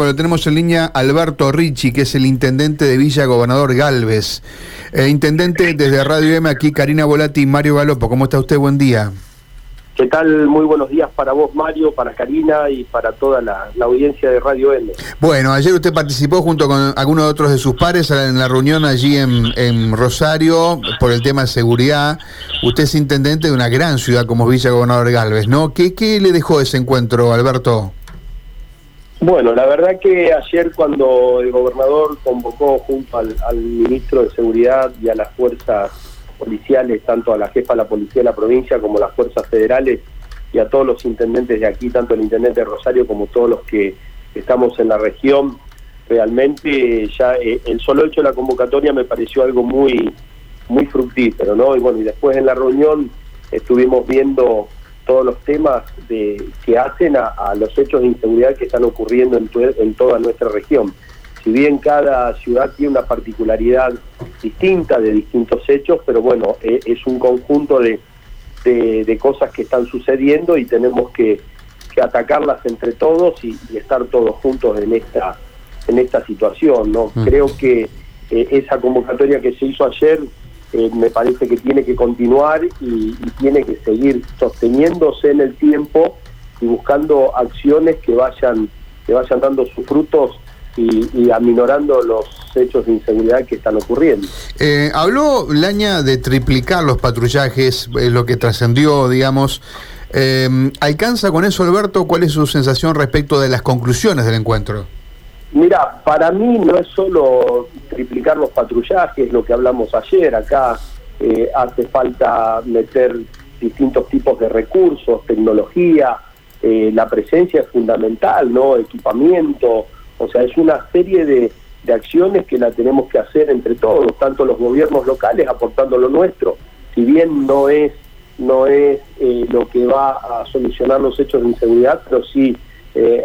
pero tenemos en línea Alberto Ricci, que es el intendente de Villa Gobernador Galvez. Eh, intendente, desde Radio M, aquí Karina Volati y Mario Galopo. ¿Cómo está usted? Buen día. ¿Qué tal? Muy buenos días para vos, Mario, para Karina y para toda la, audiencia de Radio M. Bueno, ayer usted participó junto con algunos de otros de sus pares en la reunión allí en, Rosario por el tema de seguridad. Usted es intendente de una gran ciudad como Villa Gobernador Galvez, ¿no? ¿Qué, qué le dejó ese encuentro, Alberto? Bueno, la verdad que ayer cuando el gobernador convocó junto al, ministro de Seguridad y a las fuerzas policiales, tanto a la jefa de la policía de la provincia como a las fuerzas federales y a todos los intendentes de aquí, tanto el intendente de Rosario como todos los que estamos en la región, realmente ya eh, el solo hecho de la convocatoria me pareció algo muy muy fructífero, ¿no? Y bueno, y después en la reunión estuvimos viendo todos los temas de, que hacen a, los hechos de inseguridad que están ocurriendo en, en toda nuestra región. Si bien cada ciudad tiene una particularidad distinta de distintos hechos, pero bueno, e, es, un conjunto de, de, cosas que están sucediendo y tenemos que, atacarlas entre todos y, estar todos juntos en esta en esta situación no mm. creo que eh, esa convocatoria que se hizo ayer eh, me parece que tiene que continuar y, tiene que seguir sosteniéndose en el tiempo y buscando acciones que vayan que vayan dando sus frutos y, aminorando los hechos de inseguridad que están ocurriendo. Eh, habló Laña de triplicar los patrullajes, es lo que trascendió, digamos. Eh, ¿Alcanza con eso, Alberto? ¿Cuál es su sensación respecto de las conclusiones del encuentro? Mira, para mí no es solo triplicar los patrullajes, lo que hablamos ayer, acá eh, hace falta meter distintos tipos de recursos, tecnología, eh, la presencia es fundamental, ¿no? Equipamiento, o sea, es una serie de, acciones que la tenemos que hacer entre todos, tanto los gobiernos locales aportando lo nuestro, si bien no es no es eh, lo que va a solucionar los hechos de inseguridad, pero sí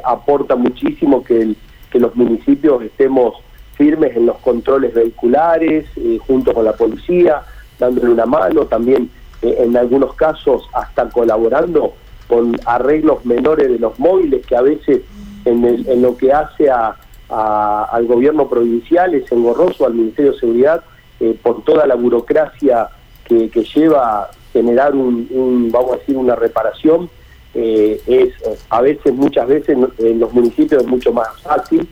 aporta muchísimo que que los municipios estemos firmes en los controles vehiculares, eh, junto con la policía, dándole una mano, también eh, en algunos casos hasta colaborando con arreglos menores de los móviles que a veces en, lo que hace a, al gobierno provincial es engorroso, al Ministerio de Seguridad, eh, por toda la burocracia que, lleva generar un, vamos a decir, una reparación, es a veces, muchas veces en los municipios es mucho más fácil.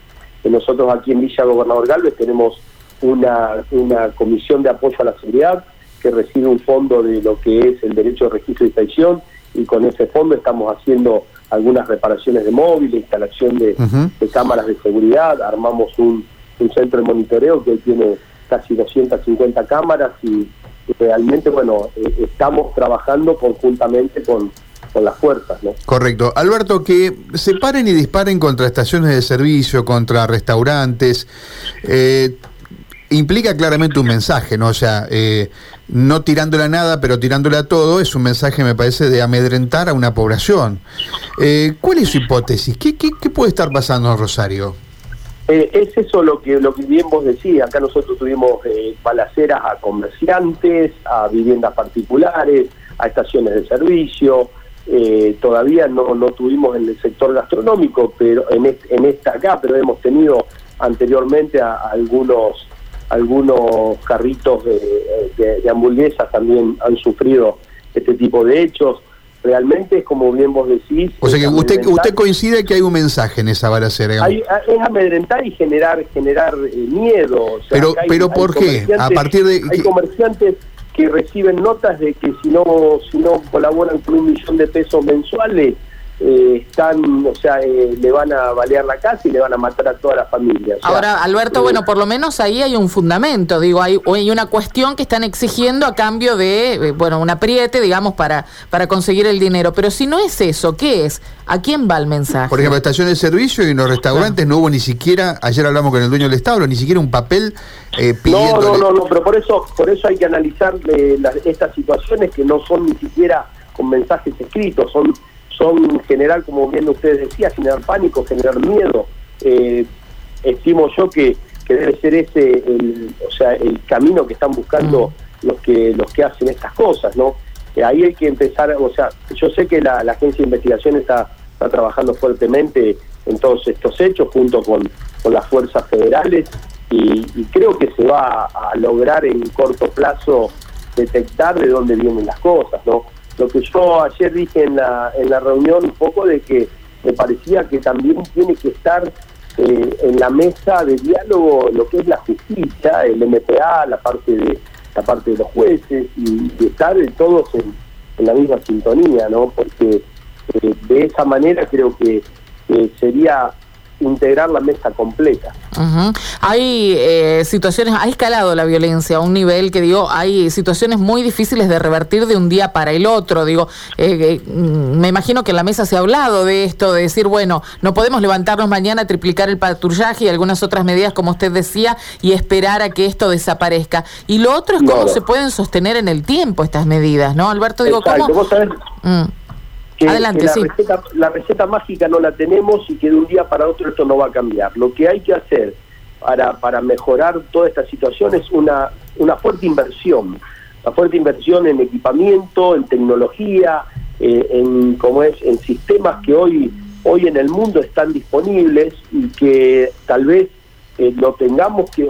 Nosotros aquí en Villa Gobernador Galvez tenemos una, una comisión de apoyo a la seguridad que recibe un fondo de lo que es el derecho de registro y inspección y con ese fondo estamos haciendo algunas reparaciones de móviles, instalación de, cámaras de seguridad, armamos un, centro de monitoreo que tiene casi 250 cámaras y, realmente, bueno, eh, estamos trabajando conjuntamente con, con las fuerzas. ¿no? Correcto. Alberto, que se paren y disparen contra estaciones de servicio, contra restaurantes, eh, implica claramente un mensaje, ¿no? O sea, eh, no tirándole a nada, pero tirándole a todo, es un mensaje, me parece, de amedrentar a una población. Eh, ¿Cuál es su hipótesis? ¿Qué, qué, puede estar pasando en Rosario? es eso lo que, lo que bien vos decías. Acá nosotros tuvimos balaceras a comerciantes, a viviendas particulares, a estaciones de servicio, eh, todavía no, no tuvimos en el sector gastronómico, pero en, en esta acá, pero hemos tenido anteriormente a, algunos algunos carritos de, de, hamburguesas también han sufrido este tipo de hechos. Realmente como bien vos decís... O sea que usted, usted coincide que hay un mensaje en esa balacera. Hay, es amedrentar y generar generar eh, miedo. pero pero ¿por qué? A partir de... Hay comerciantes que reciben notas de que si no si no colaboran con un millón de pesos mensuales eh, están, o sea, eh, le van a balear la casa y le van a matar a toda la familia. Ahora, Alberto, bueno, eh, por lo menos ahí hay un fundamento, digo, hay, hay una cuestión que están exigiendo a cambio de, bueno, un apriete, digamos, para, para conseguir el dinero. Pero si no es eso, ¿qué es? ¿A quién va el mensaje? Por ejemplo, estaciones de servicio y en los restaurantes no hubo ni siquiera, ayer hablamos con el dueño del establo, ni siquiera un papel pidiendo... No, no, no, no, pero por eso, por eso hay que analizar estas situaciones que no son ni siquiera con mensajes escritos, son son generar, como bien usted decía, generar pánico, generar miedo. Eh, estimo yo que, que, debe ser ese el, o sea, el camino que están buscando los que los que hacen estas cosas, ¿no? Eh, ahí hay que empezar, o sea, yo sé que la, agencia de investigación está, está trabajando fuertemente en todos estos hechos junto con, las fuerzas federales y, creo que se va a, lograr en corto plazo detectar de dónde vienen las cosas, ¿no? Lo que yo ayer dije en la, en la reunión un poco de que me parecía que también tiene que estar eh, en la mesa de diálogo lo que es la justicia, el MPA, la parte de la parte de los jueces y, estar todos en, la misma sintonía, ¿no? Porque eh, de esa manera creo que sería integrar la mesa completa. Hay eh, situaciones, ha escalado la violencia a un nivel que digo, hay situaciones muy difíciles de revertir de un día para el otro. Digo, eh, eh, me imagino que en la mesa se ha hablado de esto, de decir, bueno, no podemos levantarnos mañana, triplicar el patrullaje y algunas otras medidas, como usted decía, y esperar a que esto desaparezca. Y lo otro es cómo se pueden sostener en el tiempo estas medidas, ¿no, Alberto? Digo, ¿cómo? Mm la, receta, mágica no la tenemos y que de un día para otro esto no va a cambiar. Lo que hay que hacer para, para mejorar toda esta situación es una, una fuerte inversión, una fuerte inversión en equipamiento, en tecnología, eh, en, como es, en sistemas que hoy, hoy en el mundo están disponibles y que tal vez eh, lo tengamos que...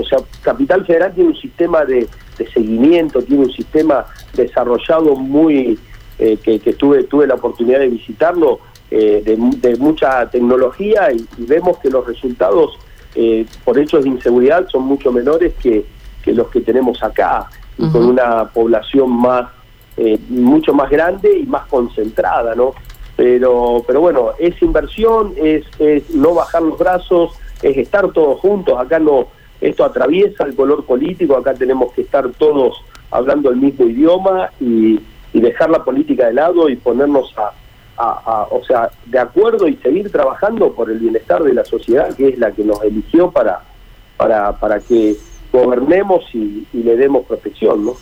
O sea, Capital Federal tiene un sistema de, de seguimiento, tiene un sistema desarrollado muy eh, que, tuve, tuve la oportunidad de visitarlo, eh, de, mucha tecnología y, vemos que los resultados eh, por hechos de inseguridad son mucho menores que, los que tenemos acá, y con una población más mucho más grande y más concentrada, ¿no? Pero, pero bueno, es inversión, es, es no bajar los brazos, es estar todos juntos, acá no, esto atraviesa el color político, acá tenemos que estar todos hablando el mismo idioma y, y dejar la política de lado y ponernos a, o sea, de acuerdo y seguir trabajando por el bienestar de la sociedad, que es la que nos eligió para, para, para que gobernemos y, le demos protección, ¿no?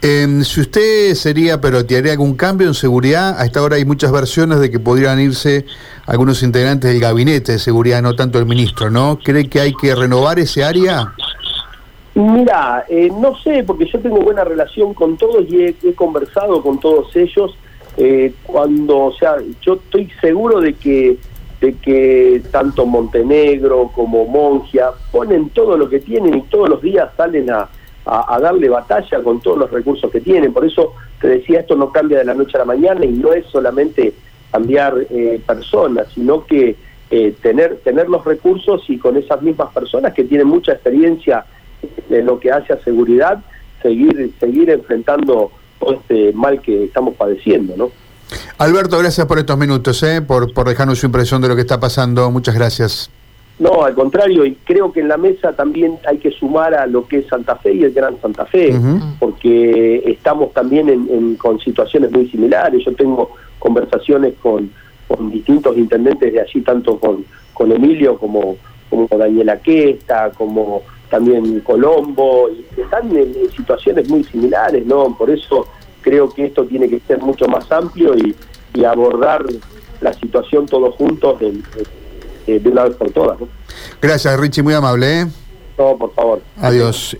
Em, si usted sería, pero te haría algún cambio en seguridad, a esta hora hay muchas versiones de que podrían irse algunos integrantes del gabinete de seguridad, no tanto el ministro, ¿no? ¿Cree que hay que renovar ese área? Mira, eh, no sé, porque yo tengo buena relación con todos y he, conversado con todos ellos. Eh, cuando, o sea, yo estoy seguro de que de que tanto Montenegro como Mongia ponen todo lo que tienen y todos los días salen a, darle batalla con todos los recursos que tienen. Por eso te decía, esto no cambia de la noche a la mañana y no es solamente cambiar eh, personas, sino que tener, tener los recursos y con esas mismas personas que tienen mucha experiencia en lo que hace a seguridad, seguir, seguir enfrentando todo este mal que estamos padeciendo, ¿no? Alberto, gracias por estos minutos, ¿eh? por, por dejarnos su impresión de lo que está pasando. Muchas gracias. No, al contrario, y creo que en la mesa también hay que sumar a lo que es Santa Fe y el Gran Santa Fe, porque estamos también en, con situaciones muy similares. Yo tengo conversaciones con, con distintos intendentes de allí, tanto con, con Emilio como, como Daniela Questa, como también Colombo, y están en, situaciones muy similares, ¿no? Por eso creo que esto tiene que ser mucho más amplio y, abordar la situación todos juntos de, de, una vez por todas. ¿no? Gracias, Richie, muy amable. ¿eh? No, por favor. Adiós.